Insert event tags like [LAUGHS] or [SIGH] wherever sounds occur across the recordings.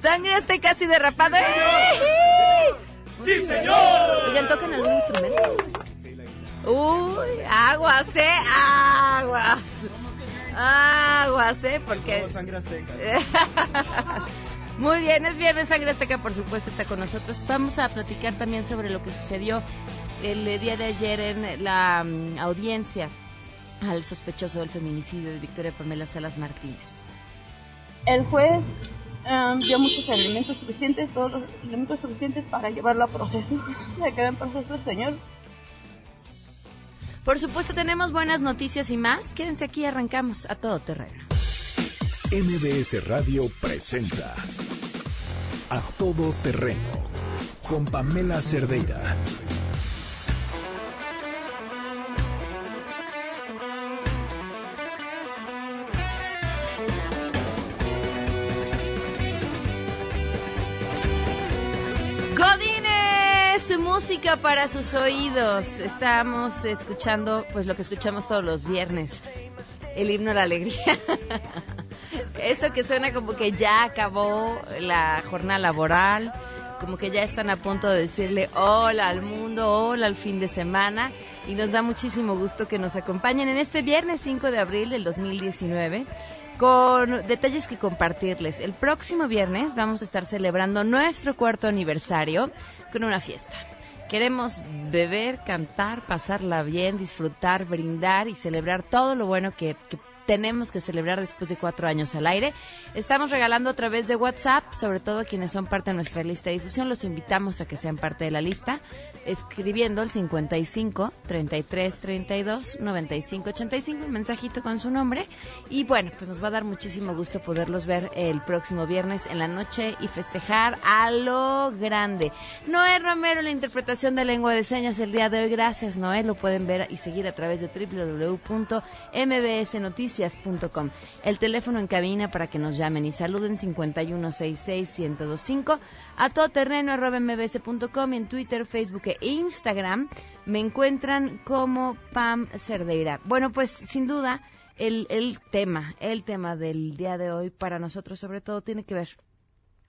Sangre hasta casi derrapado. ¡Sí, señor! Oigan, ¿tocan algún instrumento? Uy, aguas, ¿eh? Aguas. Aguas, ¿eh? Porque... Sangre azteca. [LAUGHS] Muy bien, es viernes Sangre Azteca, por supuesto, está con nosotros. Vamos a platicar también sobre lo que sucedió el día de ayer en la mm, audiencia al sospechoso del feminicidio de Victoria Pamela Salas Martínez. El juez dio muchos elementos suficientes, todos los elementos suficientes para llevarlo a proceso. Se queda en proceso el señor. Por supuesto, tenemos buenas noticias y más. Quédense aquí, arrancamos a todo terreno. MBS Radio presenta A Todo Terreno con Pamela Cerdeira. Música para sus oídos. Estamos escuchando, pues lo que escuchamos todos los viernes, el himno a la alegría. [LAUGHS] Eso que suena como que ya acabó la jornada laboral, como que ya están a punto de decirle hola al mundo, hola al fin de semana. Y nos da muchísimo gusto que nos acompañen en este viernes 5 de abril del 2019 con detalles que compartirles. El próximo viernes vamos a estar celebrando nuestro cuarto aniversario con una fiesta. Queremos beber, cantar, pasarla bien, disfrutar, brindar y celebrar todo lo bueno que, tenemos que celebrar después de cuatro años al aire. Estamos regalando a través de WhatsApp, sobre todo quienes son parte de nuestra lista de difusión. Los invitamos a que sean parte de la lista, escribiendo el 55 33 32 95 85, un mensajito con su nombre. Y bueno, pues nos va a dar muchísimo gusto poderlos ver el próximo viernes en la noche y festejar a lo grande. Noé Romero, la interpretación de lengua de señas el día de hoy. Gracias, Noé. Lo pueden ver y seguir a través de www.mbsnoticias.com. El teléfono en cabina para que nos llamen y saluden 5166-1025 a todoterreno arroba mbs.com en Twitter, Facebook e Instagram me encuentran como Pam Cerdeira. Bueno, pues sin duda el, el tema, el tema del día de hoy para nosotros sobre todo tiene que ver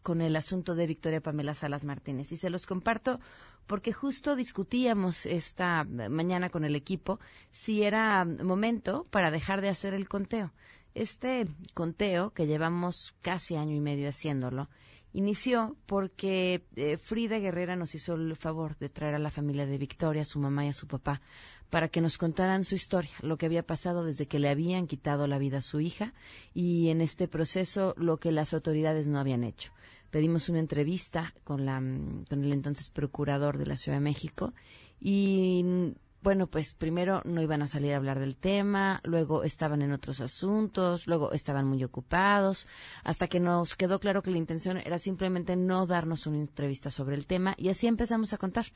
con el asunto de Victoria Pamela Salas Martínez. Y se los comparto porque justo discutíamos esta mañana con el equipo si era momento para dejar de hacer el conteo. Este conteo, que llevamos casi año y medio haciéndolo, inició porque eh, Frida Guerrera nos hizo el favor de traer a la familia de Victoria, a su mamá y a su papá, para que nos contaran su historia, lo que había pasado desde que le habían quitado la vida a su hija y en este proceso lo que las autoridades no habían hecho. Pedimos una entrevista con, la, con el entonces procurador de la Ciudad de México y bueno, pues primero no iban a salir a hablar del tema, luego estaban en otros asuntos, luego estaban muy ocupados, hasta que nos quedó claro que la intención era simplemente no darnos una entrevista sobre el tema y así empezamos a contar.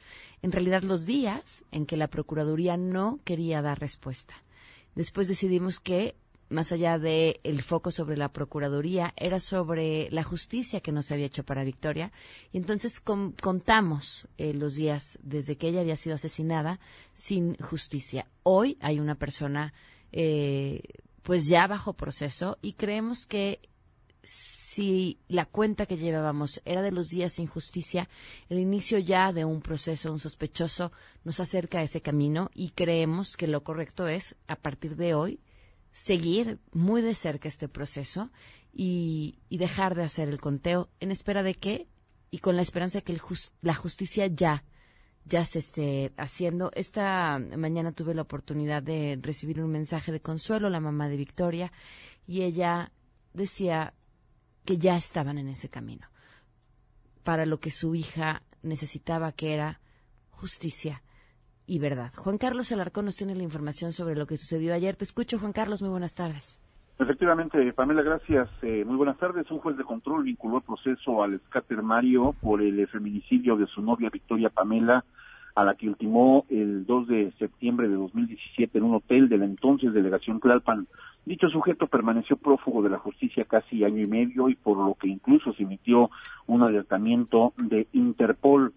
En realidad los días en que la Procuraduría no quería dar respuesta. Después decidimos que más allá de el foco sobre la procuraduría era sobre la justicia que no se había hecho para Victoria. Y entonces contamos eh, los días desde que ella había sido asesinada sin justicia. Hoy hay una persona eh, pues ya bajo proceso y creemos que si la cuenta que llevábamos era de los días sin justicia, el inicio ya de un proceso, un sospechoso, nos acerca a ese camino y creemos que lo correcto es, a partir de hoy, seguir muy de cerca este proceso y, dejar de hacer el conteo en espera de que y con la esperanza de que el la justicia ya ya se esté haciendo. Esta mañana tuve la oportunidad de recibir un mensaje de consuelo, la mamá de Victoria, y ella decía que ya estaban en ese camino para lo que su hija necesitaba, que era justicia y verdad. Juan Carlos Alarcón nos tiene la información sobre lo que sucedió ayer. Te escucho, Juan Carlos. Muy buenas tardes. Efectivamente, Pamela, gracias. Eh, muy buenas tardes. Un juez de control vinculó el proceso al escater Mario por el feminicidio de su novia Victoria Pamela, a la que ultimó el 2 de septiembre de 2017 en un hotel de la entonces delegación Tlalpan. Dicho sujeto permaneció prófugo de la justicia casi año y medio y por lo que incluso se emitió un alertamiento de Interpol.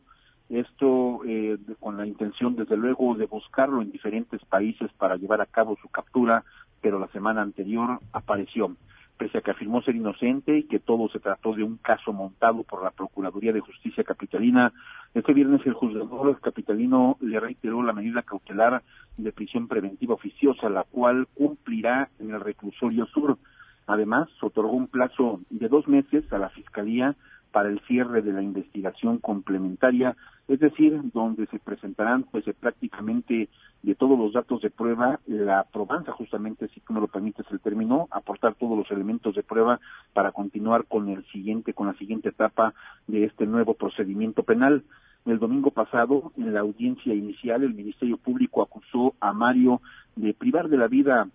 Esto eh, con la intención, desde luego, de buscarlo en diferentes países para llevar a cabo su captura pero la semana anterior apareció. Pese a que afirmó ser inocente y que todo se trató de un caso montado por la Procuraduría de Justicia Capitalina, este viernes el juzgador capitalino le reiteró la medida cautelar de prisión preventiva oficiosa, la cual cumplirá en el reclusorio sur. Además, otorgó un plazo de dos meses a la Fiscalía para el cierre de la investigación complementaria, es decir, donde se presentarán pues prácticamente de todos los datos de prueba, la probanza justamente, si tú me lo permites el término, aportar todos los elementos de prueba para continuar con el siguiente, con la siguiente etapa de este nuevo procedimiento penal. El domingo pasado, en la audiencia inicial, el Ministerio Público acusó a Mario de privar de la vida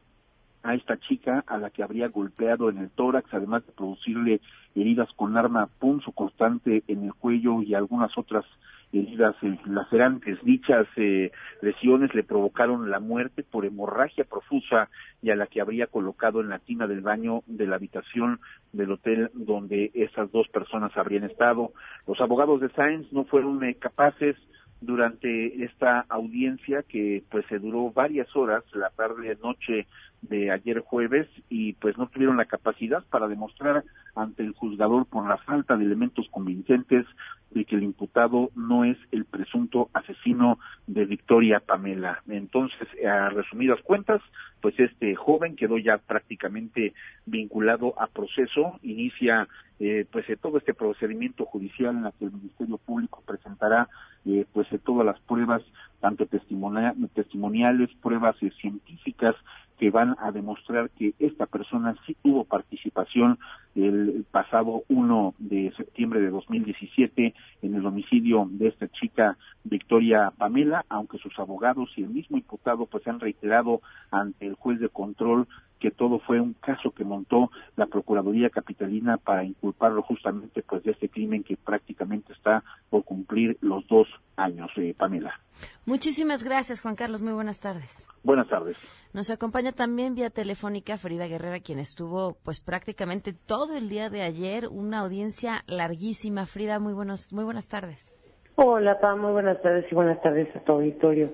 a esta chica a la que habría golpeado en el tórax, además de producirle heridas con arma punzo constante en el cuello y algunas otras heridas lacerantes. Dichas eh, lesiones le provocaron la muerte por hemorragia profusa y a la que habría colocado en la tina del baño de la habitación del hotel donde esas dos personas habrían estado. Los abogados de Sáenz no fueron eh, capaces durante esta audiencia que pues se duró varias horas, la tarde noche de ayer jueves y pues no tuvieron la capacidad para demostrar ante el juzgador por la falta de elementos convincentes de que el imputado no es el presunto asesino de Victoria Pamela. Entonces, a resumidas cuentas, pues este joven quedó ya prácticamente vinculado a proceso, inicia eh, pues eh, todo este procedimiento judicial en el que el Ministerio Público presentará eh, pues todas las pruebas tanto testimoniales, pruebas científicas que van a demostrar que esta persona sí tuvo participación el pasado 1 de septiembre de 2017 en el homicidio de esta chica Victoria Pamela, aunque sus abogados y el mismo imputado pues han reiterado ante el juez de control que todo fue un caso que montó la Procuraduría Capitalina para inculparlo justamente pues de este crimen que prácticamente está por cumplir los dos años, eh, Pamela. Muchísimas gracias, Juan Carlos. Muy buenas tardes. Buenas tardes. Nos acompaña también vía telefónica Frida Guerrera, quien estuvo pues prácticamente todo el día de ayer, una audiencia larguísima. Frida, muy buenos, muy buenas tardes. Hola, Pam, muy buenas tardes y buenas tardes a tu auditorio.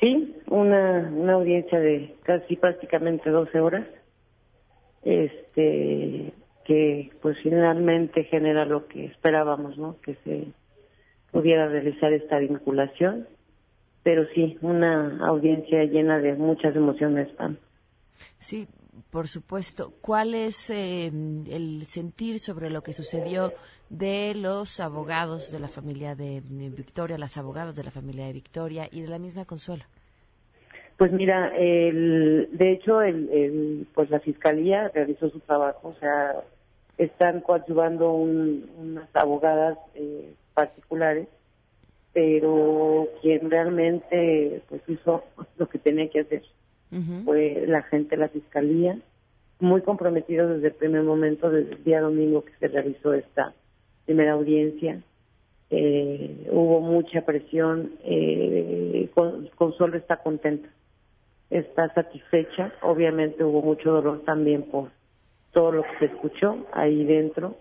Sí, una, una audiencia de casi prácticamente 12 horas, este, que pues finalmente genera lo que esperábamos, ¿no? Que se pudiera realizar esta vinculación, pero sí, una audiencia llena de muchas emociones, Pam. Sí, por supuesto. ¿Cuál es eh, el sentir sobre lo que sucedió de los abogados de la familia de Victoria, las abogadas de la familia de Victoria y de la misma Consuelo? Pues mira, el, de hecho, el, pues la fiscalía realizó su trabajo, o sea, están coadyuvando unas abogadas eh, particulares, pero quien realmente pues hizo lo que tenía que hacer fue la gente la fiscalía, muy comprometido desde el primer momento, desde el día domingo que se realizó esta primera audiencia. Eh, hubo mucha presión, eh, Consuelo está contenta, está satisfecha, obviamente hubo mucho dolor también por todo lo que se escuchó ahí dentro,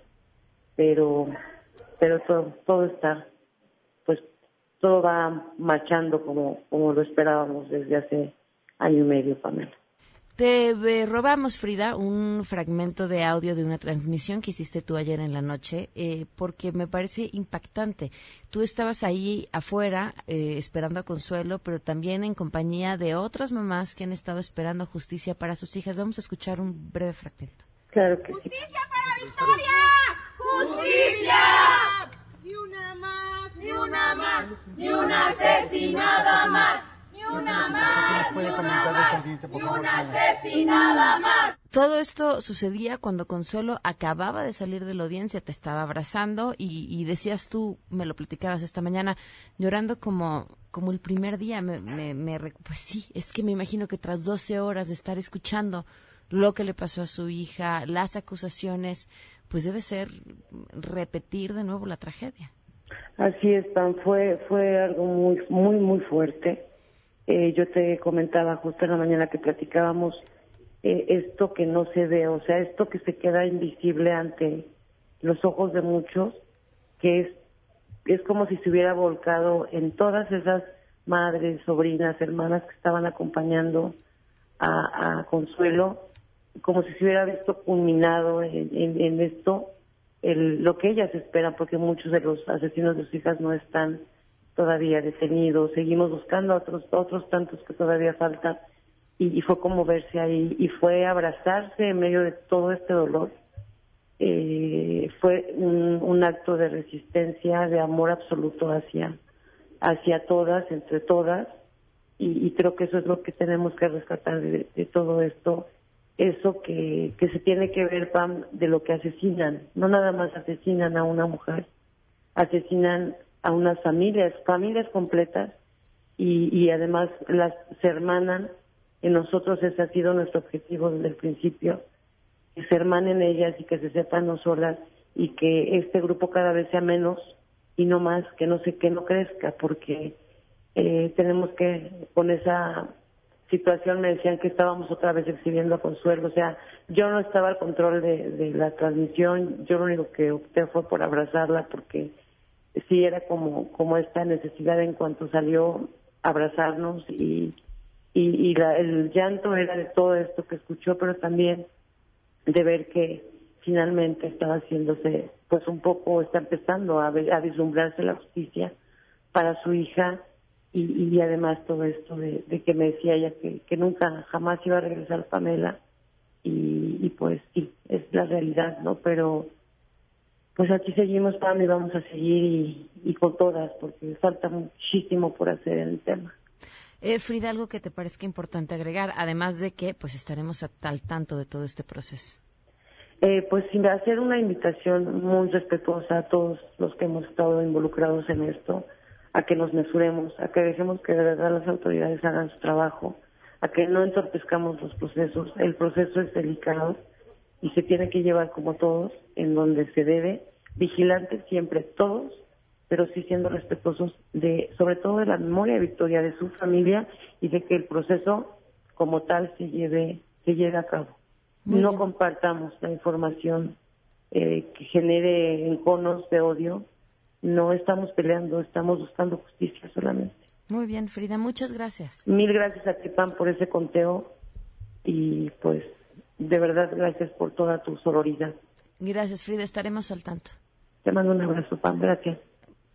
pero pero todo todo está pues todo va marchando como como lo esperábamos desde hace año y medio, Pamela. Te eh, robamos, Frida, un fragmento de audio de una transmisión que hiciste tú ayer en la noche, eh, porque me parece impactante. Tú estabas ahí afuera eh, esperando a Consuelo, pero también en compañía de otras mamás que han estado esperando justicia para sus hijas. Vamos a escuchar un breve fragmento. Claro que ¡Justicia para Victoria! ¡Justicia! Ni una más, ni una más, ni una asesinada más una más, ni una más, ni una asesinada más. todo esto sucedía cuando Consuelo acababa de salir de la audiencia, te estaba abrazando y, decías tú, me lo platicabas esta mañana, llorando como, como el primer día. Me, me, pues sí, es que me imagino que tras 12 horas de estar escuchando lo que le pasó a su hija, las acusaciones, pues debe ser repetir de nuevo la tragedia. Así es, Pan, fue, fue algo muy, muy, muy fuerte. Eh, yo te comentaba justo en la mañana que platicábamos eh, esto que no se ve, o sea, esto que se queda invisible ante los ojos de muchos, que es, es como si se hubiera volcado en todas esas madres, sobrinas, hermanas que estaban acompañando a, Consuelo, como si se hubiera visto culminado en, esto el, lo que ellas esperan, porque muchos de los asesinos de sus hijas no están todavía detenidos, seguimos buscando a otros, otros tantos que todavía faltan y, fue como verse ahí y fue abrazarse en medio de todo este dolor. Eh, fue un, acto de resistencia, de amor absoluto hacia, hacia todas, entre todas, y, creo que eso es lo que tenemos que rescatar de, todo esto, eso que, que se tiene que ver, Pam, de lo que asesinan. No nada más asesinan a una mujer, asesinan a unas familias, familias completas, y, y además las se hermanan en nosotros ese ha sido nuestro objetivo desde el principio, que se hermanen ellas y que se sepan no solas y que este grupo cada vez sea menos y no más, que no sé, que no crezca, porque eh, tenemos que, con esa situación me decían que estábamos otra vez exhibiendo a Consuelo, o sea, yo no estaba al control de, de la transmisión, yo lo único que opté fue por abrazarla porque sí era como, como esta necesidad en cuanto salió abrazarnos y y, el llanto era de todo esto que escuchó, pero también de ver que finalmente estaba haciéndose, pues un poco, está empezando a, a vislumbrarse la justicia para su hija y, además todo esto de, que me decía ella que, nunca jamás iba a regresar Pamela y, pues sí, es la realidad, ¿no? Pero pues aquí seguimos, Pam, y vamos a seguir y, y con todas, porque falta muchísimo por hacer en el tema. Eh, Frida, algo que te parezca importante agregar, además de que pues estaremos al tanto de todo este proceso. Eh, pues sin hacer una invitación muy respetuosa a todos los que hemos estado involucrados en esto, a que nos mesuremos, a que dejemos que de verdad las autoridades hagan su trabajo, a que no entorpezcamos los procesos. El proceso es delicado y se tiene que llevar como todos, en donde se debe, vigilantes siempre todos pero sí siendo respetuosos de, sobre todo de la memoria de Victoria, de su familia y de que el proceso como tal se lleve, se lleve a cabo. no compartamos la información eh, que genere enconos de odio. No estamos peleando, estamos buscando justicia solamente. Muy bien, Frida, muchas gracias. Mil gracias a ti, Pam, por ese conteo y pues de verdad gracias por toda tu sororidad. Gracias, Frida, estaremos al tanto. Te mando un abrazo, Pam, gracias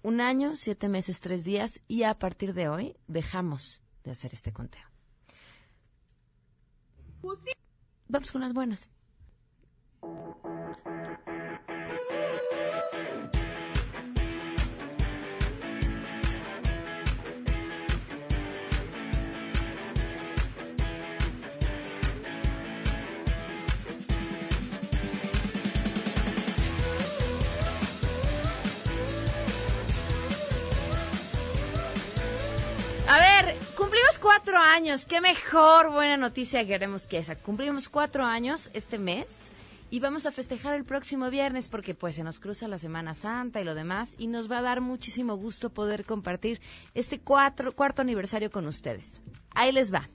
un año, siete meses, tres días y a partir de hoy dejamos de hacer este conteo. Vamos con las buenas. Cuatro años. Qué mejor buena noticia queremos que esa. Cumplimos cuatro años este mes y vamos a festejar el próximo viernes porque pues se nos cruza la Semana Santa y lo demás y nos va a dar muchísimo gusto poder compartir este cuatro, cuarto aniversario con ustedes. Ahí les va.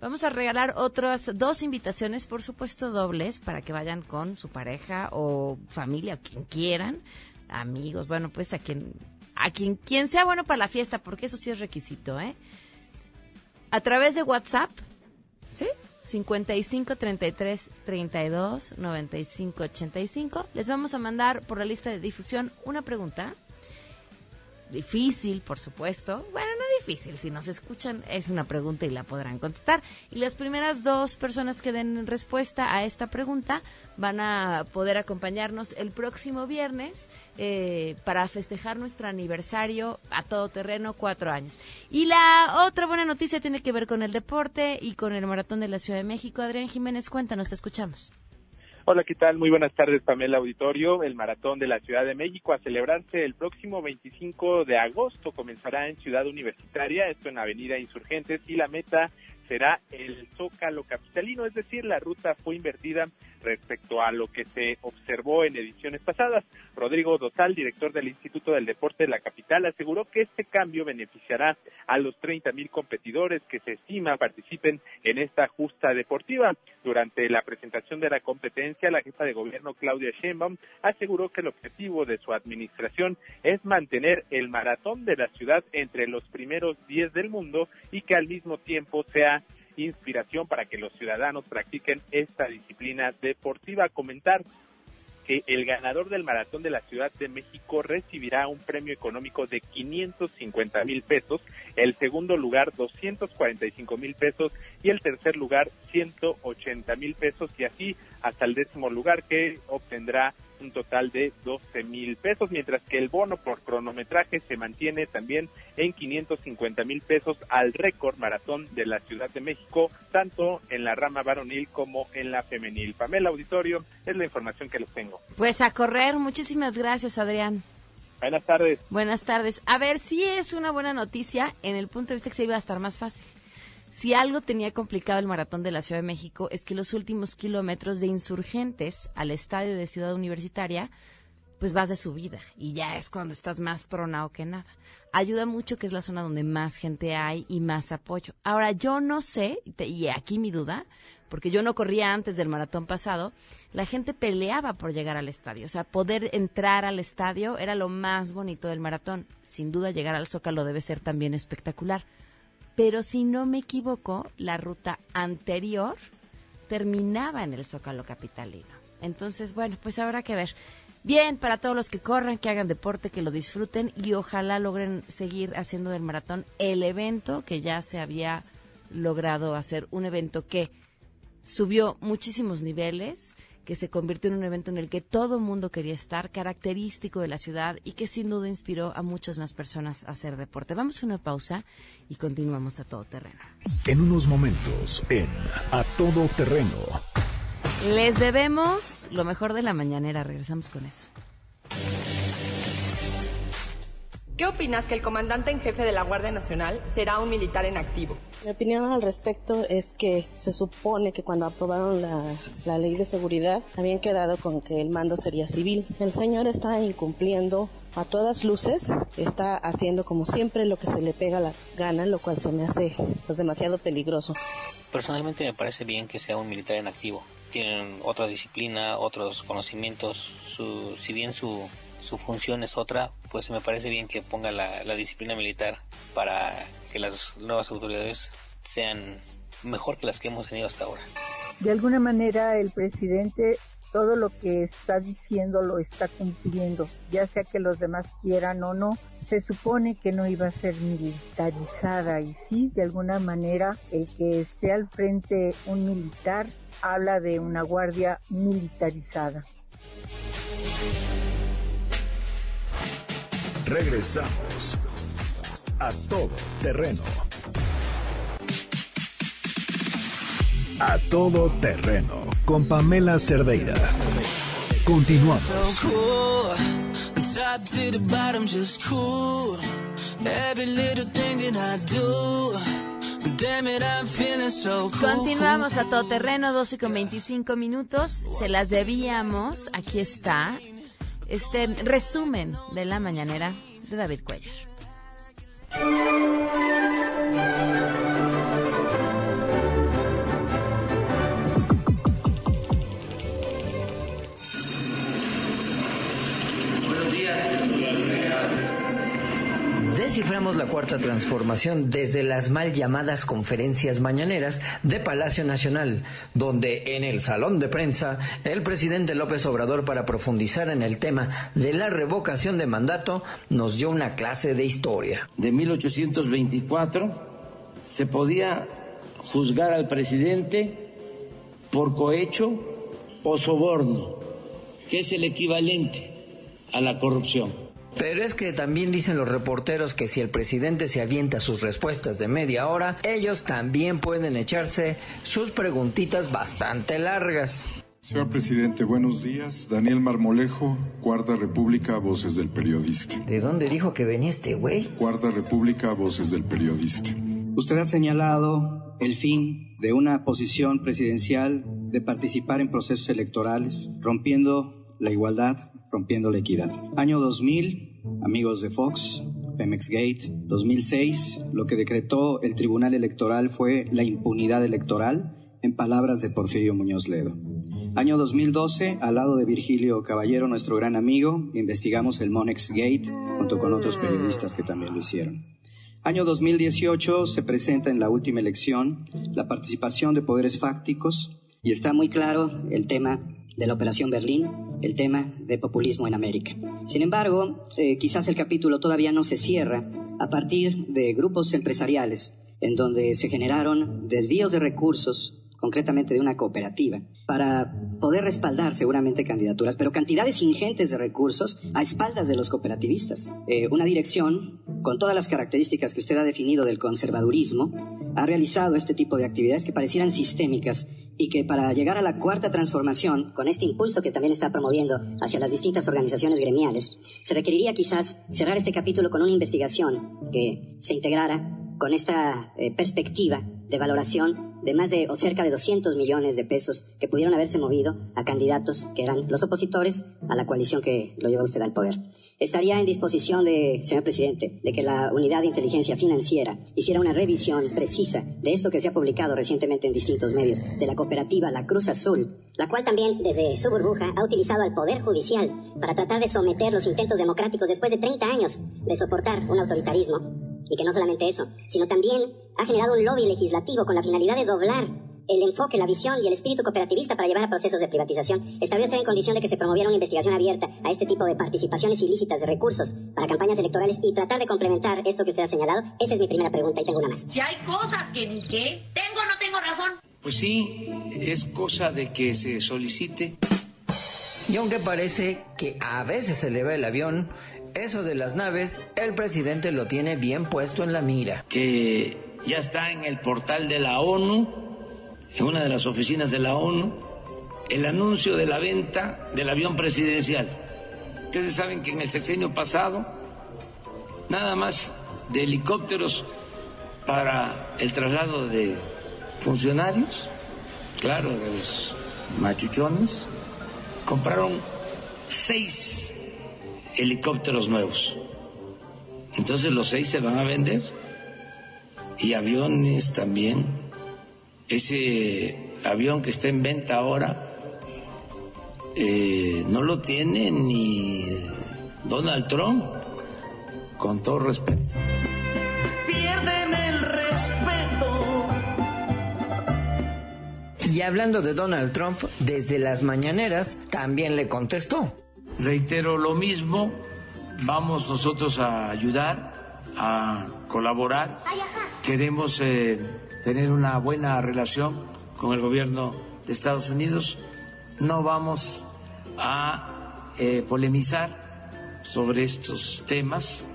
Vamos a regalar otras dos invitaciones, por supuesto dobles, para que vayan con su pareja o familia, quien quieran, amigos, bueno, pues a quien, a quien, quien sea bueno para la fiesta, porque eso sí es requisito, ¿eh? A través de WhatsApp, ¿sí? 55 33 32 95 85. Les vamos a mandar por la lista de difusión una pregunta. Difícil, por supuesto. Bueno, no Si nos escuchan, es una pregunta y la podrán contestar. Y las primeras dos personas que den respuesta a esta pregunta van a poder acompañarnos el próximo viernes eh, para festejar nuestro aniversario a todo terreno, cuatro años. Y la otra buena noticia tiene que ver con el deporte y con el maratón de la Ciudad de México. Adrián Jiménez, cuéntanos, te escuchamos. Hola, ¿qué tal? Muy buenas tardes, Pamela Auditorio. El Maratón de la Ciudad de México a celebrarse el próximo 25 de agosto comenzará en Ciudad Universitaria, esto en Avenida Insurgentes, y la meta será el Zócalo Capitalino, es decir, la ruta fue invertida respecto a lo que se observó en ediciones pasadas. Rodrigo Dotal, director del Instituto del Deporte de la capital, aseguró que este cambio beneficiará a los 30 mil competidores que se estima participen en esta justa deportiva. Durante la presentación de la competencia, la jefa de gobierno Claudia Sheinbaum aseguró que el objetivo de su administración es mantener el maratón de la ciudad entre los primeros 10 del mundo y que al mismo tiempo sea inspiración para que los ciudadanos practiquen esta disciplina deportiva. Comentar que el ganador del maratón de la Ciudad de México recibirá un premio económico de 550 mil pesos, el segundo lugar 245 mil pesos y el tercer lugar 180 mil pesos y así hasta el décimo lugar que obtendrá un total de 12 mil pesos, mientras que el bono por cronometraje se mantiene también en 550 mil pesos al récord maratón de la Ciudad de México, tanto en la rama varonil como en la femenil. Pamela Auditorio, es la información que les tengo. Pues a correr, muchísimas gracias Adrián. Buenas tardes. Buenas tardes. A ver, si es una buena noticia en el punto de vista que se iba a estar más fácil. Si algo tenía complicado el maratón de la Ciudad de México es que los últimos kilómetros de insurgentes al estadio de Ciudad Universitaria, pues vas de subida y ya es cuando estás más tronado que nada. Ayuda mucho que es la zona donde más gente hay y más apoyo. Ahora, yo no sé, y aquí mi duda, porque yo no corría antes del maratón pasado, la gente peleaba por llegar al estadio. O sea, poder entrar al estadio era lo más bonito del maratón. Sin duda, llegar al Zócalo debe ser también espectacular pero si no me equivoco, la ruta anterior terminaba en el Zócalo Capitalino. Entonces, bueno, pues habrá que ver. Bien, para todos los que corran, que hagan deporte, que lo disfruten y ojalá logren seguir haciendo del maratón el evento que ya se había logrado hacer, un evento que subió muchísimos niveles, que se convirtió en un evento en el que todo mundo quería estar, característico de la ciudad y que sin duda inspiró a muchas más personas a hacer deporte. Vamos a una pausa y continuamos a todo terreno. En unos momentos, en A Todo Terreno. Les debemos lo mejor de la mañanera. Regresamos con eso. ¿Qué opinas que el comandante en jefe de la Guardia Nacional será un militar en activo? Mi opinión al respecto es que se supone que cuando aprobaron la, la, ley de seguridad habían quedado con que el mando sería civil. El señor está incumpliendo a todas luces, está haciendo como siempre lo que se le pega la gana, lo cual se me hace pues, demasiado peligroso. Personalmente me parece bien que sea un militar en activo. Tienen otra disciplina, otros conocimientos, su, si bien su su función es otra, pues me parece bien que ponga la, la disciplina militar para que las nuevas autoridades sean mejor que las que hemos tenido hasta ahora. De alguna manera el presidente todo lo que está diciendo lo está cumpliendo, ya sea que los demás quieran o no. Se supone que no iba a ser militarizada y sí, de alguna manera, el que esté al frente un militar habla de una guardia militarizada. Regresamos a todo terreno. A todo terreno con Pamela Cerdeira. Continuamos. Continuamos a todo terreno, 12 con 25 minutos. Se las debíamos. Aquí está este resumen de la mañanera de David Cuellar. Ciframos la cuarta transformación desde las mal llamadas conferencias mañaneras de Palacio Nacional, donde en el salón de prensa el presidente López Obrador para profundizar en el tema de la revocación de mandato nos dio una clase de historia. De 1824 se podía juzgar al presidente por cohecho o soborno, que es el equivalente a la corrupción. Pero es que también dicen los reporteros que si el presidente se avienta sus respuestas de media hora, ellos también pueden echarse sus preguntitas bastante largas. Señor presidente, buenos días. Daniel Marmolejo, Cuarta República, Voces del Periodista. ¿De dónde dijo que venía este güey? Cuarta República, Voces del Periodista. Usted ha señalado el fin de una posición presidencial de participar en procesos electorales, rompiendo la igualdad, rompiendo la equidad. Año 2000, amigos de Fox, Pemex Gate. 2006, lo que decretó el Tribunal Electoral fue la impunidad electoral, en palabras de Porfirio Muñoz Ledo. Año 2012, al lado de Virgilio Caballero, nuestro gran amigo, investigamos el Monex Gate junto con otros periodistas que también lo hicieron. Año 2018 se presenta en la última elección la participación de poderes fácticos y está muy claro el tema de la Operación Berlín, el tema de populismo en América. Sin embargo, eh, quizás el capítulo todavía no se cierra a partir de grupos empresariales en donde se generaron desvíos de recursos concretamente de una cooperativa, para poder respaldar seguramente candidaturas, pero cantidades ingentes de recursos a espaldas de los cooperativistas. Eh, una dirección, con todas las características que usted ha definido del conservadurismo, ha realizado este tipo de actividades que parecieran sistémicas y que para llegar a la cuarta transformación, con este impulso que también está promoviendo hacia las distintas organizaciones gremiales, se requeriría quizás cerrar este capítulo con una investigación que se integrara con esta eh, perspectiva de valoración de más de o cerca de 200 millones de pesos que pudieron haberse movido a candidatos que eran los opositores a la coalición que lo lleva usted al poder. Estaría en disposición de, señor presidente, de que la unidad de inteligencia financiera hiciera una revisión precisa de esto que se ha publicado recientemente en distintos medios, de la cooperativa La Cruz Azul, la cual también desde su burbuja ha utilizado al Poder Judicial para tratar de someter los intentos democráticos después de 30 años de soportar un autoritarismo y que no solamente eso, sino también ha generado un lobby legislativo con la finalidad de doblar el enfoque, la visión y el espíritu cooperativista para llevar a procesos de privatización. Estaría usted en condición de que se promoviera una investigación abierta a este tipo de participaciones ilícitas de recursos para campañas electorales y tratar de complementar esto que usted ha señalado. Esa es mi primera pregunta y tengo una más. Si hay cosas que ni qué, tengo o no tengo razón. Pues sí, es cosa de que se solicite. Y aunque parece que a veces se le va el avión, eso de las naves, el presidente lo tiene bien puesto en la mira. Que ya está en el portal de la ONU, en una de las oficinas de la ONU, el anuncio de la venta del avión presidencial. Ustedes saben que en el sexenio pasado, nada más de helicópteros para el traslado de funcionarios, claro, de los machuchones, compraron seis helicópteros nuevos. Entonces los seis se van a vender y aviones también. Ese avión que está en venta ahora eh, no lo tiene ni Donald Trump, con todo respeto. Pierden el respeto. Y hablando de Donald Trump, desde las mañaneras también le contestó. Reitero lo mismo, vamos nosotros a ayudar, a colaborar. Queremos eh, tener una buena relación con el gobierno de Estados Unidos. No vamos a eh, polemizar sobre estos temas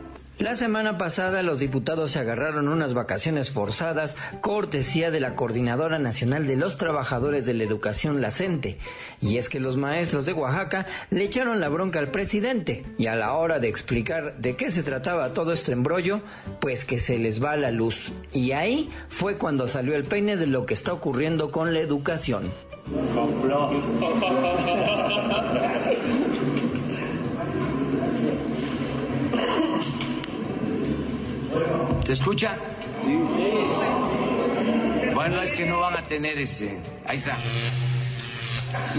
la semana pasada los diputados se agarraron unas vacaciones forzadas, cortesía de la Coordinadora Nacional de los Trabajadores de la Educación, la CENTE. Y es que los maestros de Oaxaca le echaron la bronca al presidente. Y a la hora de explicar de qué se trataba todo este embrollo, pues que se les va la luz. Y ahí fue cuando salió el peine de lo que está ocurriendo con la educación. ¿Se escucha? Sí. Bueno, es que no van a tener ese. Ahí está.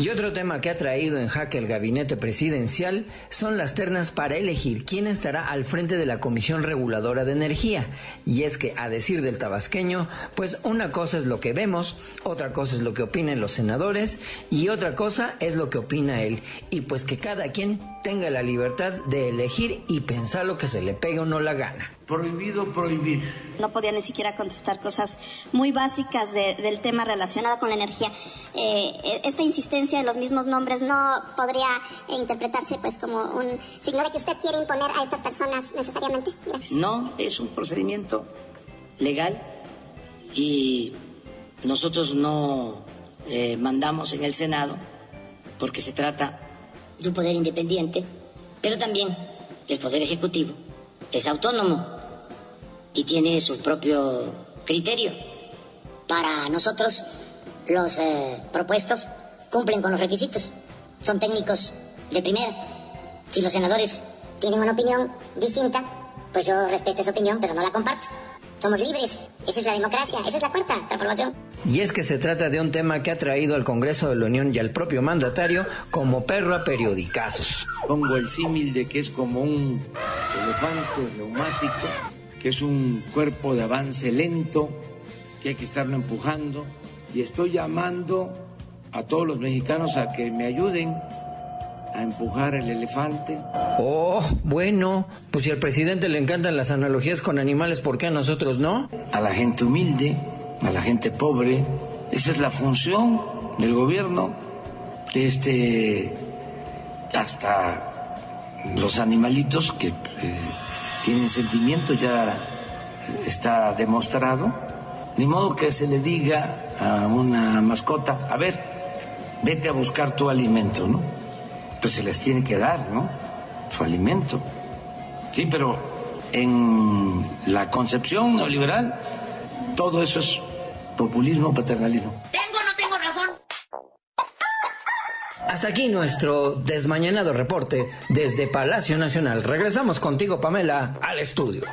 Y otro tema que ha traído en jaque el gabinete presidencial son las ternas para elegir quién estará al frente de la Comisión Reguladora de Energía. Y es que, a decir del tabasqueño, pues una cosa es lo que vemos, otra cosa es lo que opinan los senadores y otra cosa es lo que opina él. Y pues que cada quien tenga la libertad de elegir y pensar lo que se le pegue o no la gana. Prohibido prohibir. No podía ni siquiera contestar cosas muy básicas de- del tema relacionado con la energía. Eh, esta insistencia en los mismos nombres no podría interpretarse pues como un signo de que usted quiere imponer a estas personas necesariamente. Gracias. No, es un procedimiento legal y nosotros no eh, mandamos en el Senado porque se trata de un poder independiente, pero también el poder ejecutivo es autónomo y tiene su propio criterio. Para nosotros, los eh, propuestos cumplen con los requisitos. Son técnicos de primera. Si los senadores tienen una opinión distinta, pues yo respeto esa opinión, pero no la comparto. Somos libres. Esa es la democracia. Esa es la cuarta transformación. Y es que se trata de un tema que ha traído al Congreso de la Unión y al propio mandatario como perro a periodicazos. Pongo el símil de que es como un elefante reumático, que es un cuerpo de avance lento, que hay que estarlo empujando. Y estoy llamando a todos los mexicanos a que me ayuden a empujar el elefante. Oh, bueno, pues si al presidente le encantan las analogías con animales, ¿por qué a nosotros no? A la gente humilde, a la gente pobre. Esa es la función del gobierno. Este, hasta los animalitos que eh, tienen sentimientos ya está demostrado. Ni modo que se le diga a una mascota, a ver, vete a buscar tu alimento, ¿no? Pues se les tiene que dar, ¿no? Su alimento. Sí, pero en la concepción neoliberal, todo eso es populismo, paternalismo. Hasta aquí nuestro desmañanado reporte desde Palacio Nacional. Regresamos contigo, Pamela, al estudio.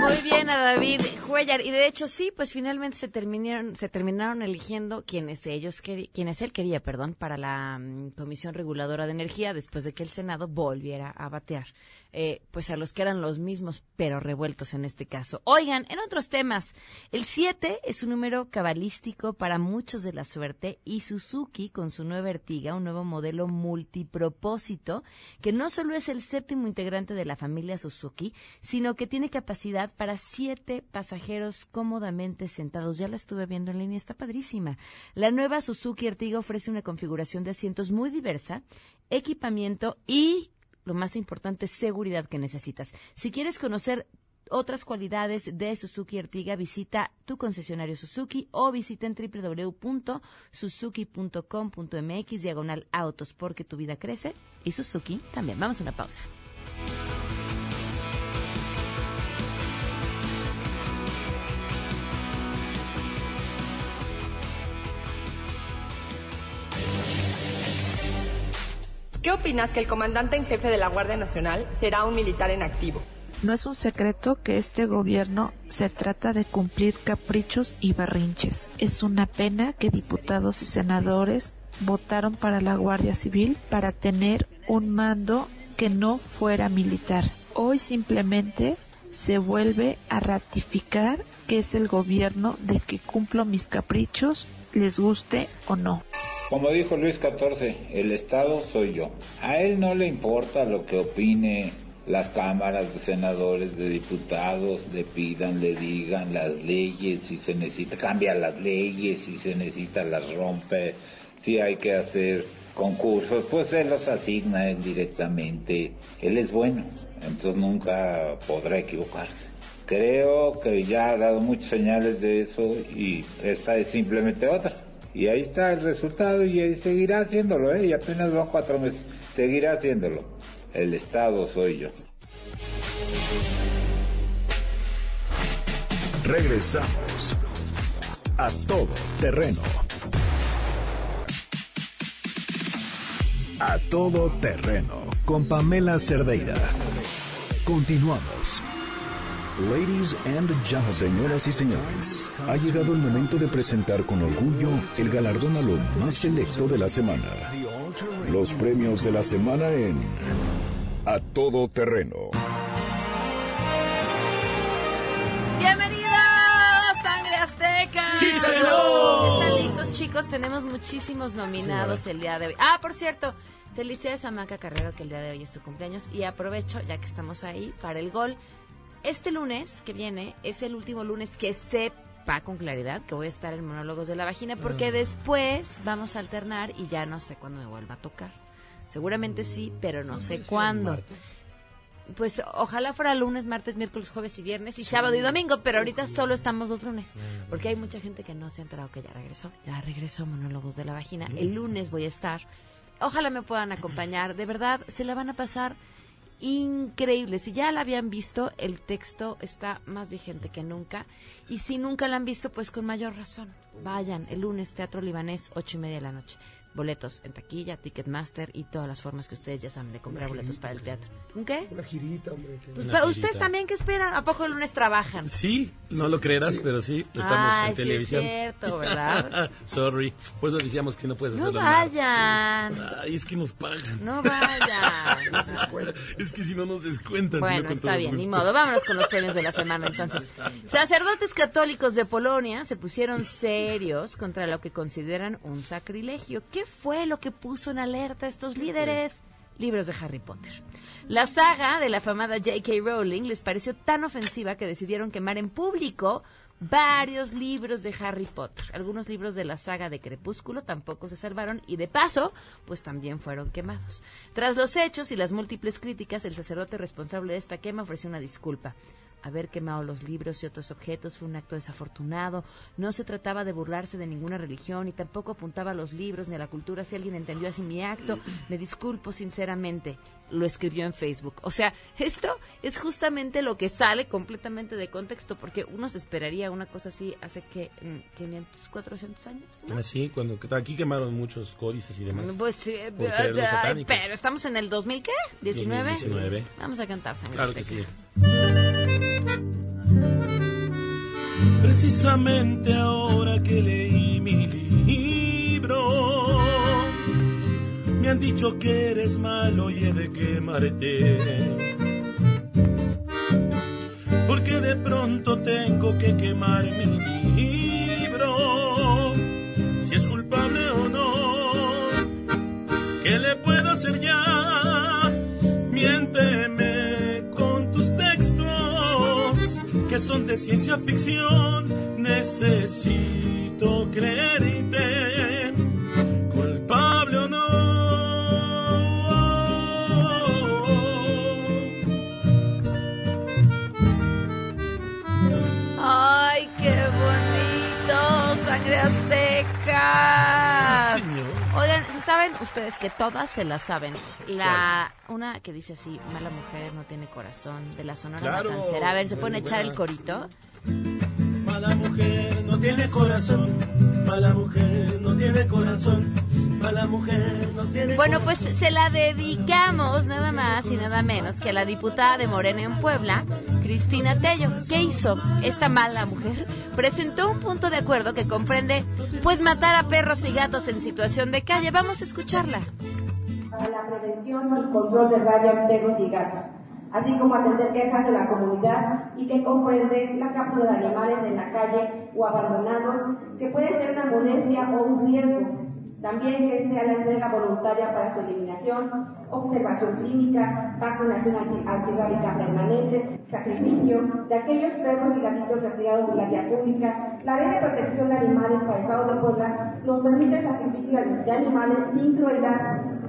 Muy bien a David Cuellar. Y de hecho, sí, pues finalmente se terminaron, se terminaron eligiendo quienes ellos quienes él quería, perdón, para la mm, Comisión Reguladora de Energía después de que el Senado volviera a batear. Eh, pues a los que eran los mismos, pero revueltos en este caso. Oigan, en otros temas, el 7 es un número cabalístico para muchos de la suerte y Suzuki con su nueva Ertiga, un nuevo modelo multipropósito que no solo es el séptimo integrante de la familia Suzuki, sino que tiene capacidad para siete pasajeros cómodamente sentados. Ya la estuve viendo en línea, está padrísima. La nueva Suzuki Ertiga ofrece una configuración de asientos muy diversa, equipamiento y lo más importante, seguridad que necesitas. Si quieres conocer otras cualidades de Suzuki Ertiga, visita tu concesionario Suzuki o visiten www.suzuki.com.mx diagonal autos porque tu vida crece y Suzuki también. Vamos a una pausa. ¿Qué opinas que el comandante en jefe de la Guardia Nacional será un militar en activo? No es un secreto que este gobierno se trata de cumplir caprichos y berrinches. Es una pena que diputados y senadores votaron para la Guardia Civil para tener un mando que no fuera militar. Hoy simplemente se vuelve a ratificar que es el gobierno de que cumplo mis caprichos, les guste o no. Como dijo Luis XIV, el Estado soy yo. A él no le importa lo que opine las cámaras de senadores, de diputados, le pidan, le digan las leyes, si se necesita, cambia las leyes, si se necesita las rompe, si hay que hacer concursos, pues él los asigna directamente. Él es bueno, entonces nunca podrá equivocarse. Creo que ya ha dado muchas señales de eso y esta es simplemente otra. Y ahí está el resultado y seguirá haciéndolo, ¿eh? Y apenas van cuatro meses. Seguirá haciéndolo. El Estado soy yo. Regresamos a todo terreno. A todo terreno con Pamela Cerdeira. Continuamos. Ladies and gentlemen, señoras y señores, ha llegado el momento de presentar con orgullo el galardón a lo más selecto de la semana. Los premios de la semana en A Todo Terreno. ¡Bienvenidos, Sangre Azteca! ¡Sí, señor! ¿Están listos, chicos? Tenemos muchísimos nominados el día de hoy. Ah, por cierto, felicidades a Maca Carrero, que el día de hoy es su cumpleaños. Y aprovecho, ya que estamos ahí, para el gol. Este lunes que viene es el último lunes que sepa con claridad que voy a estar en Monólogos de la Vagina, porque Ah. después vamos a alternar y ya no sé cuándo me vuelva a tocar. Seguramente sí, pero no sé cuándo. Pues ojalá fuera lunes, martes, miércoles, jueves y viernes y sábado y domingo, pero ahorita solo estamos los lunes. Porque hay mucha gente que no se ha enterado que ya regresó. Ya regresó Monólogos de la Vagina. El lunes voy a estar. Ojalá me puedan acompañar. De verdad, se la van a pasar increíble. Si ya la habían visto, el texto está más vigente que nunca. Y si nunca la han visto, pues con mayor razón. Vayan el lunes, Teatro Libanés, ocho y media de la noche. Boletos en taquilla, Ticketmaster y todas las formas que ustedes ya saben de comprar boletos para el teatro. ¿Un qué? Una girita, hombre. que- Pues, pa- ¿Ustedes también qué esperan? ¿A poco el lunes trabajan? Sí, no lo creerás, pero sí, estamos Ay, en sí es televisión. cierto, ¿verdad? [LAUGHS] Sorry, por eso decíamos que no puedes No hacerlo. nada. vayan. Ay, es que nos pagan. No [LAUGHS] vayan. es que si no nos descuentan. no Bueno, con está todo bien, ni gusto. modo. Vámonos con los [LAUGHS] premios de la semana entonces. Sacerdotes católicos de Polonia se pusieron serios contra lo que consideran un sacrilegio. ¿Qué fue lo que puso en alerta a estos líderes? Libros de Harry Potter. La saga de la afamada J.K. Rowling les pareció tan ofensiva que decidieron quemar en público varios libros de Harry Potter. Algunos libros de la saga de Crepúsculo tampoco se salvaron y de paso, pues también fueron quemados. Tras los hechos y las múltiples críticas, el sacerdote responsable de esta quema ofreció una disculpa. Haber quemado los libros y otros objetos fue un acto desafortunado. No se trataba de burlarse de ninguna religión y tampoco apuntaba a los libros ni a la cultura. Si alguien entendió así mi acto, me disculpo sinceramente. Lo escribió en Facebook. O sea, esto es justamente lo que sale completamente de contexto porque uno se esperaría una cosa así hace que mm, 500, 400 años. ¿no? Así, cuando aquí quemaron muchos códices y demás. Pues los ay, pero estamos en el 2000 qué? 19. 2019. Vamos a cantar sangre Claro que Azteca. sí. Precisamente ahora que leí mi libro, me han dicho que eres malo y he de quemarte. Porque de pronto tengo que quemar mi libro, son de ciencia ficción. Necesito creerte, ustedes que todas se las saben? La una que dice así, mala mujer no tiene corazón, de la Sonora Claro, Matancera. A ver, ¿se muy pueden echar el corito? Mala mujer no tiene corazón, mala mujer no tiene corazón, mala mujer no tiene Bueno, pues corazón. se la dedicamos nada más y nada menos que a la diputada de Morena en Puebla, Cristina Tello. ¿Qué hizo esta mala mujer? Presentó un punto de acuerdo que comprende, pues, matar a perros y gatos en situación de calle. Vamos a escucharla. para la prevención y control de rabia en perros y gatos, así como atender quejas de la comunidad y que comprende la captura de animales en la calle o abandonados, que puede ser una molestia o un riesgo. También que sea la entrega voluntaria para su eliminación, observación clínica, vacunación anti- antirrábica permanente, sacrificio de aquellos perros y gatitos retirados de la vía pública. La ley de protección de animales para el Estado de Puebla nos permite el sacrificio de animales sin crueldad,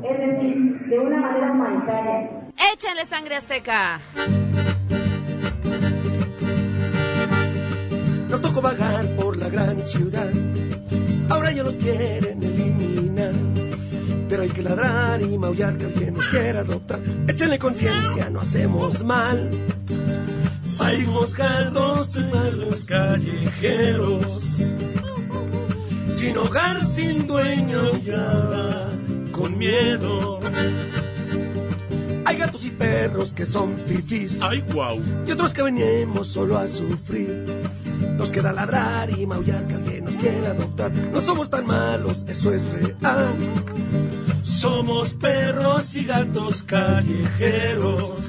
es decir, de una manera humanitaria. Échenle sangre azteca. Nos tocó vagar por la gran ciudad, ahora ya nos quieren eliminar. Pero hay que ladrar y maullar que alguien nos quiera adoptar. Échenle conciencia, no hacemos mal. Salimos gatos en los callejeros, sin hogar, sin dueño, ya con miedo. Hay gatos y perros que son fifis. ¡Ay, guau! Y otros que venimos solo a sufrir. Nos queda ladrar y maullar que alguien nos quiere adoptar. No somos tan malos, eso es real. Somos perros y gatos callejeros.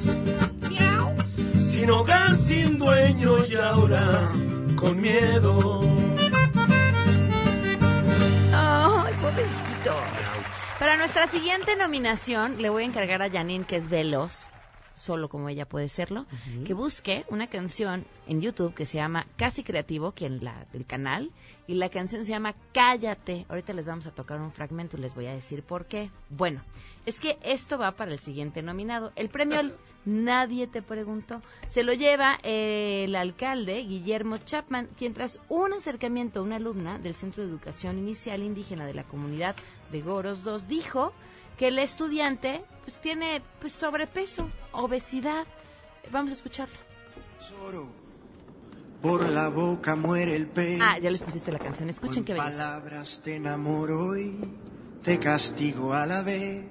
Sin hogar, sin dueño y ahora con miedo. Para nuestra siguiente nominación, le voy a encargar a Janine, que es veloz, solo como ella puede serlo, que busque una canción en YouTube que se llama Casi Creativo, quien la del canal, y la canción se llama Cállate. Ahorita les vamos a tocar un fragmento y les voy a decir por qué. Bueno, es que esto va para el siguiente nominado. El premio Nadie te preguntó. Se lo lleva eh, el alcalde Guillermo Chapman, quien tras un acercamiento a una alumna del Centro de Educación Inicial Indígena de la comunidad de Goros 2 dijo que el estudiante pues tiene pues sobrepeso, obesidad. Vamos a escucharlo. Por la boca muere el pez. Ah, ya les pusiste la canción. Escuchen belleza. palabras te enamoro y te castigo a la vez.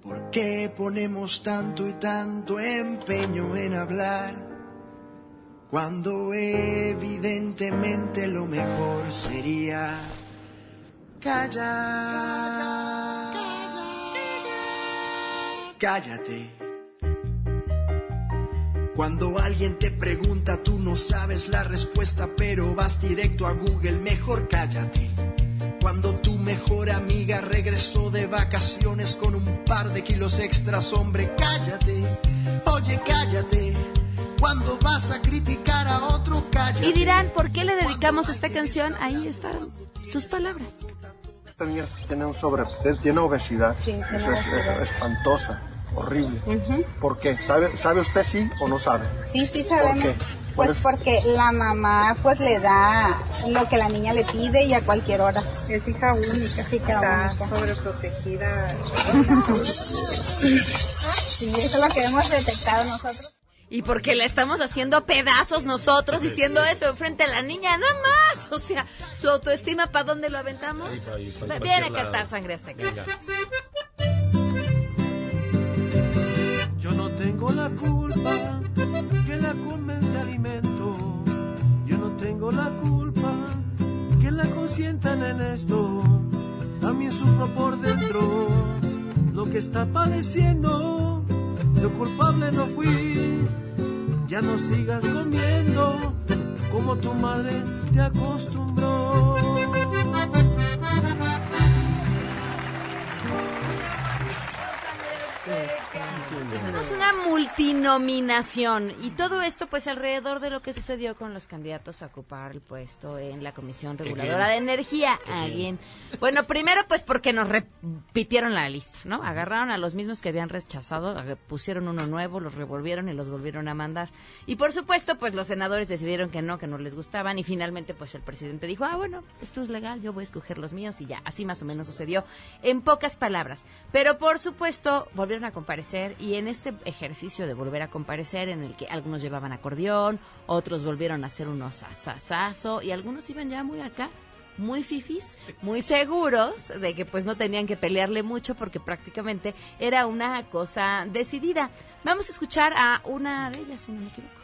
¿Por qué ponemos tanto y tanto empeño en hablar? Cuando evidentemente lo mejor sería callar. Cállate. Cuando alguien te pregunta, tú no sabes la respuesta, pero vas directo a Google, mejor cállate. Cuando tu mejor amiga regresó de vacaciones con un par de kilos extras, hombre, cállate. Oye, cállate. Cuando vas a criticar a otro, cállate. Y dirán, ¿por qué le dedicamos esta canción? Ahí están sus palabras. Tenía, tiene un sobre, tiene obesidad. Sí, Eso es obesidad. eh, espantosa, horrible. Ujú. ¿Por qué? ¿Sabe, ¿Sabe usted sí o no sabe? Sí, sí ¿Por sabemos. qué? Pues porque la mamá pues le da lo que la niña le pide y a cualquier hora. Es hija única. Es hija única. sobreprotegida. sí, eso es lo que hemos detectado nosotros. Y porque la estamos haciendo pedazos nosotros diciendo eso frente a la niña, nada más. [LAUGHS] O sea, su autoestima, ¿para dónde lo aventamos? Ahí, ahí, ahí, Viene a cantar sangre hasta acá. Venga. Yo no tengo la culpa que la comen de alimento. Yo no tengo la culpa que la consientan en esto. También sufro por dentro lo que está padeciendo. Yo culpable no fui. Ya no sigas comiendo como tu madre te acostumbró. Tenemos una multinominación y todo esto pues alrededor de lo que sucedió con los candidatos a ocupar el puesto en la Comisión Reguladora de Energía. Again. Bueno, primero pues porque nos repitieron la lista, ¿no? Agarraron a los mismos que habían rechazado, pusieron uno nuevo, los revolvieron y los volvieron a mandar. Y por supuesto pues los senadores decidieron que no, que no les gustaban y finalmente pues el presidente dijo, ah bueno, esto es legal, yo voy a escoger los míos y ya, así más o menos sucedió en pocas palabras. Pero por supuesto volvieron a comparecer y en este ejercicio de volver a comparecer en el que algunos llevaban acordeón, otros volvieron a hacer unos asasazo y algunos iban ya muy acá muy fifis, muy seguros de que pues no tenían que pelearle mucho porque prácticamente era una cosa decidida. Vamos a escuchar a una de ellas, si no me equivoco.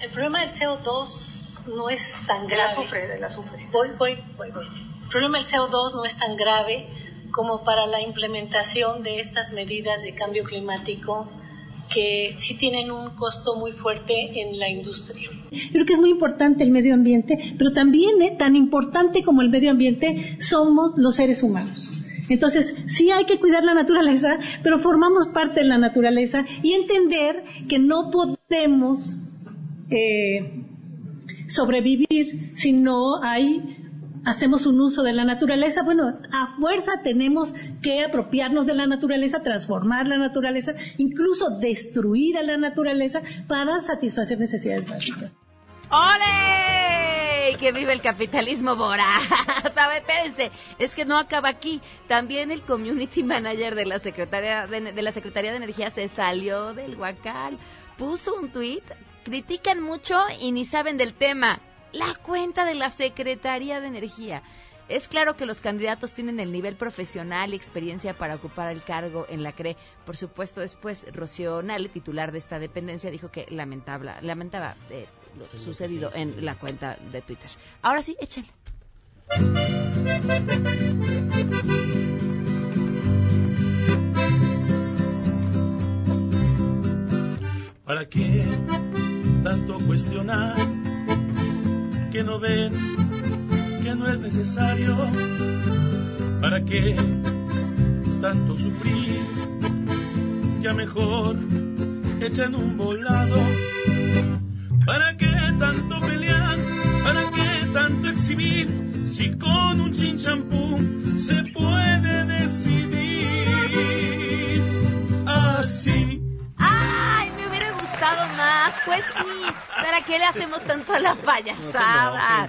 El problema del CO2 no es tan grave. azufre, azufre. Voy, voy, voy, voy. El problema del CO2 no es tan grave como para la implementación de estas medidas de cambio climático que sí tienen un costo muy fuerte en la industria. Creo que es muy importante el medio ambiente, pero también eh, tan importante como el medio ambiente somos los seres humanos. Entonces, sí hay que cuidar la naturaleza, pero formamos parte de la naturaleza y entender que no podemos eh, sobrevivir si no hay hacemos un uso de la naturaleza, bueno, a fuerza tenemos que apropiarnos de la naturaleza, transformar la naturaleza, incluso destruir a la naturaleza para satisfacer necesidades básicas. ¡Ole! Que vive el capitalismo voraz. [LAUGHS] ¿Sabe? Espérense, es que no acaba aquí. También el community manager de la Secretaría de, de la Secretaría de Energía se salió del huacal. Puso un tuit, critican mucho y ni saben del tema. La cuenta de la Secretaría de Energía. Es claro que los candidatos tienen el nivel profesional y experiencia para ocupar el cargo en la CRE. Por supuesto, después Rocío Nale, titular de esta dependencia, dijo que lamentaba, lamentaba eh, lo sucedido en la cuenta de Twitter. Ahora sí, échale. ¿Para qué tanto cuestionar? Que no ven que no es necesario. ¿Para qué tanto sufrir? Ya mejor echan un volado. ¿Para qué tanto pelear? ¿Para qué tanto exhibir? Si con un chinchampú se puede decidir. Así ¡Ay! Me hubiera gustado más. Pues sí. ¿Para qué le hacemos tanto a la payasada?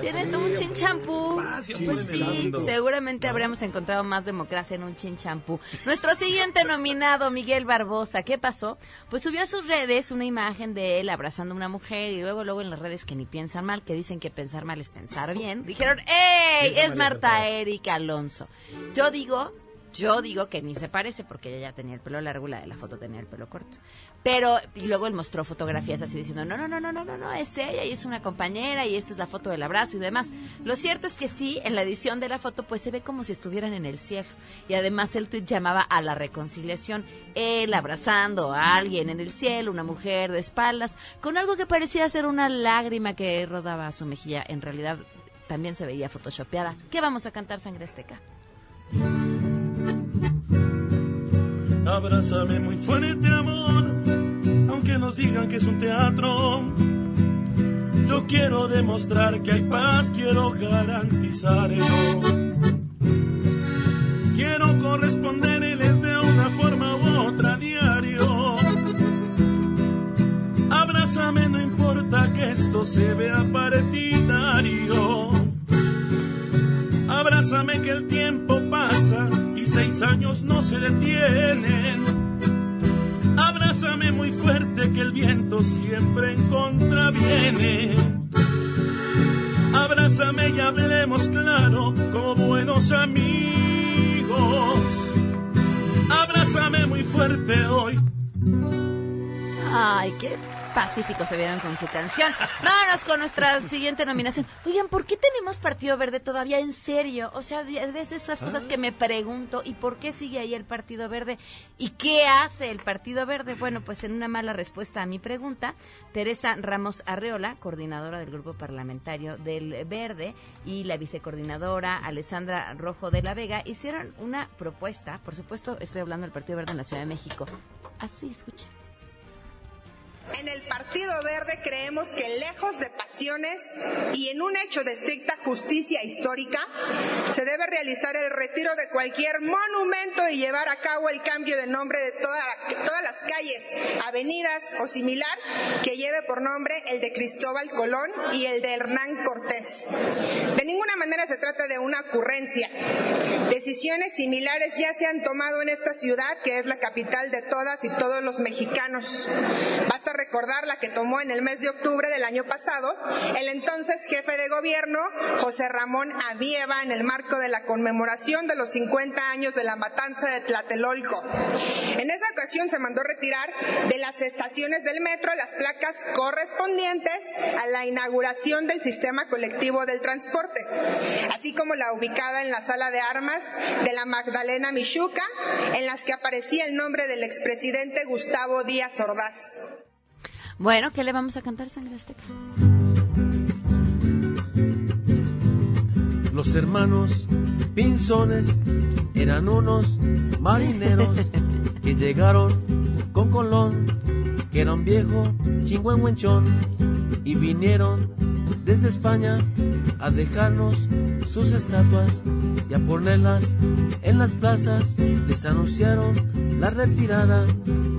Tienes un chinchampú. Pues sí, seguramente habremos encontrado más democracia en un chinchampú. Nuestro siguiente nominado, Miguel Barbosa, ¿qué pasó? Pues subió a sus redes una imagen de él abrazando a una mujer y luego, luego en las redes que ni piensan mal, que dicen que pensar mal es pensar bien, dijeron, ¡Ey! Es Marta Erika Alonso. Yo digo, yo digo que ni se parece porque ella ya tenía el pelo largo y la de la foto tenía el pelo corto. Pero, y luego él mostró fotografías así diciendo, no, no, no, no, no, no, no, es ella y es una compañera y esta es la foto del abrazo y demás. Lo cierto es que sí, en la edición de la foto pues se ve como si estuvieran en el cielo. Y además el tweet llamaba a la reconciliación, él abrazando a alguien en el cielo, una mujer de espaldas, con algo que parecía ser una lágrima que rodaba a su mejilla. En realidad también se veía photoshopeada. ¿Qué vamos a cantar, Sangre Azteca? Abrázame muy fuerte, amor, aunque nos digan que es un teatro. Yo quiero demostrar que hay paz, quiero garantizarlo. Quiero corresponderles de una forma u otra diario. Abrázame, no importa que esto se vea partidario. Abrázame que el tiempo pasa y seis años no se detienen. Abrázame muy fuerte que el viento siempre en contra viene. Abrázame y hablemos claro como buenos amigos. Abrázame muy fuerte hoy. Ay, qué pacíficos se vieron con su canción. Vámonos con nuestra [LAUGHS] siguiente nominación. Oigan, ¿por qué tenemos Partido Verde todavía en serio? O sea, a veces esas cosas que me pregunto, ¿y por qué sigue ahí el Partido Verde? ¿Y qué hace el Partido Verde? Bueno, pues en una mala respuesta a mi pregunta, Teresa Ramos Arreola, coordinadora del grupo parlamentario del Verde, y la vicecoordinadora Alessandra Rojo de la Vega hicieron una propuesta, por supuesto, estoy hablando del Partido Verde en la Ciudad de México. Así, escuchen. En el Partido Verde creemos que lejos de pasiones y en un hecho de estricta justicia histórica, se debe realizar el retiro de cualquier monumento y llevar a cabo el cambio de nombre de toda- todas las calles, avenidas o similar que lleve por nombre el de Cristóbal Colón y el de Hernán Cortés. De ninguna manera se trata de una ocurrencia. Decisiones similares ya se han tomado en esta ciudad, que es la capital de todas y todos los mexicanos. Basta recordar la que tomó en el mes de octubre del año pasado el entonces jefe de gobierno, José Ramón Avieva, en el marco de la conmemoración de los 50 años de la matanza de Tlatelolco. En esa ocasión se mandó retirar de las estaciones del metro las placas correspondientes a la inauguración del sistema colectivo del transporte, así como la ubicada en la sala de armas de la Magdalena Michuca, en las que aparecía el nombre del expresidente Gustavo Díaz Ordaz. Bueno, ¿qué le vamos a cantar, Sangre Azteca? Los hermanos Pinzones eran unos marineros [LAUGHS] que llegaron con Colón, que era un viejo chingüengüenchón, y vinieron desde España a dejarnos sus estatuas y a ponerlas en las plazas. Les anunciaron la retirada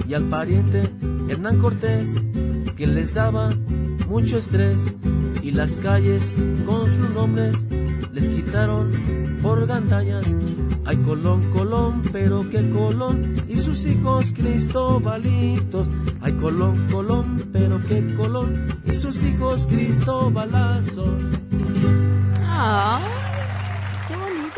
y al pariente Hernán Cortés que les daba mucho estrés y las calles con sus nombres les quitaron por gandallas. Ay Colón, Colón, pero qué Colón y sus hijos Cristobalitos. Ay Colón, Colón, pero qué Colón y sus hijos Cristobalazos. Ah,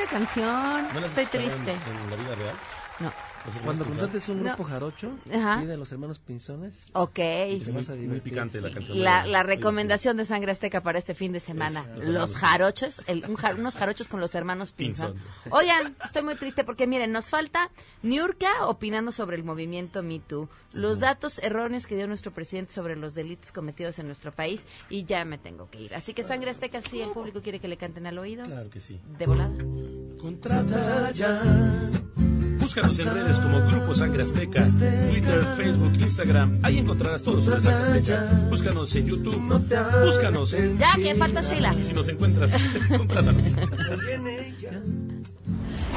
canción. ¿No la has Estoy triste. En, en la vida real? No. ¿Los hermanos Cuando contrates un No. grupo jarocho, Ajá. pide a los hermanos Pinzones. Ok. y Muy, picante la canción. La, de- la recomendación de Sangre Azteca para este fin de semana. los jarochos, el- un jar- unos jarochos con los hermanos Pinzón. Pinzón. Oigan, estoy muy triste porque miren, nos falta Niurka opinando sobre el movimiento Me Too, los datos erróneos que dio nuestro presidente sobre los delitos cometidos en nuestro país y ya me tengo que ir. Así que Sangre Azteca, sí, el público quiere que le canten al oído. Claro que sí. De volada. Contrata ya. Búscanos en redes como Grupo Sangre Azteca, Twitter, Facebook, Instagram. Ahí encontrarás todo sobre Sangre Azteca. Búscanos en YouTube. Búscanos. Ya, que falta Sheila. Y si nos encuentras, [LAUGHS] contrátanos.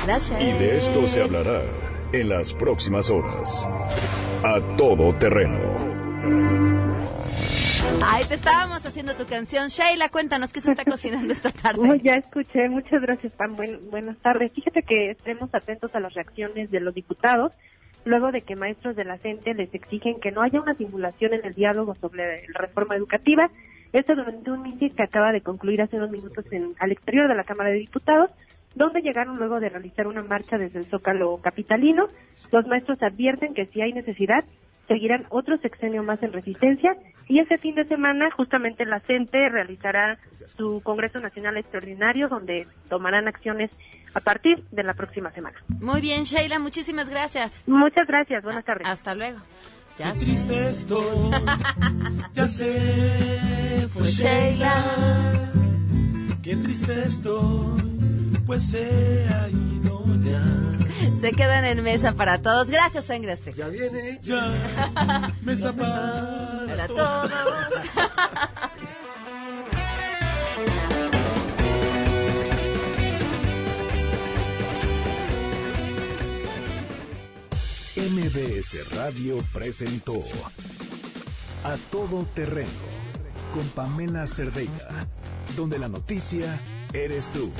Gracias. Y de esto se hablará en las próximas horas. A todo terreno. Ay, te estábamos haciendo tu canción. Sheila, cuéntanos qué se está cocinando esta tarde. Ya escuché, muchas gracias, Pam. Buen- buenas tardes. Fíjate que estemos atentos a las reacciones de los diputados luego de que maestros de la CENTE les exigen que no haya una simulación en el diálogo sobre la reforma educativa. Esto durante un mitin que acaba de concluir hace unos minutos en, al exterior de la Cámara de Diputados, donde llegaron luego de realizar una marcha desde el Zócalo capitalino. Los maestros advierten que si hay necesidad, seguirán otro sexenio más en resistencia y ese fin de semana justamente la CENTE realizará su Congreso Nacional Extraordinario donde tomarán acciones a partir de la próxima semana. Muy bien, Sheila, muchísimas gracias. Muchas gracias, buenas tardes. Hasta luego. Ya Qué sé. triste estoy, [LAUGHS] ya sé, fue Fue Sheila. Qué triste estoy, pues se ha ido ya. [LAUGHS] Se quedan en mesa para todos. Gracias, Sangre Azteca. Ya viene, ya, mesa para, Para todos. MBS Radio presentó A Todo Terreno con Pamela Cerdeira, donde la noticia eres tú.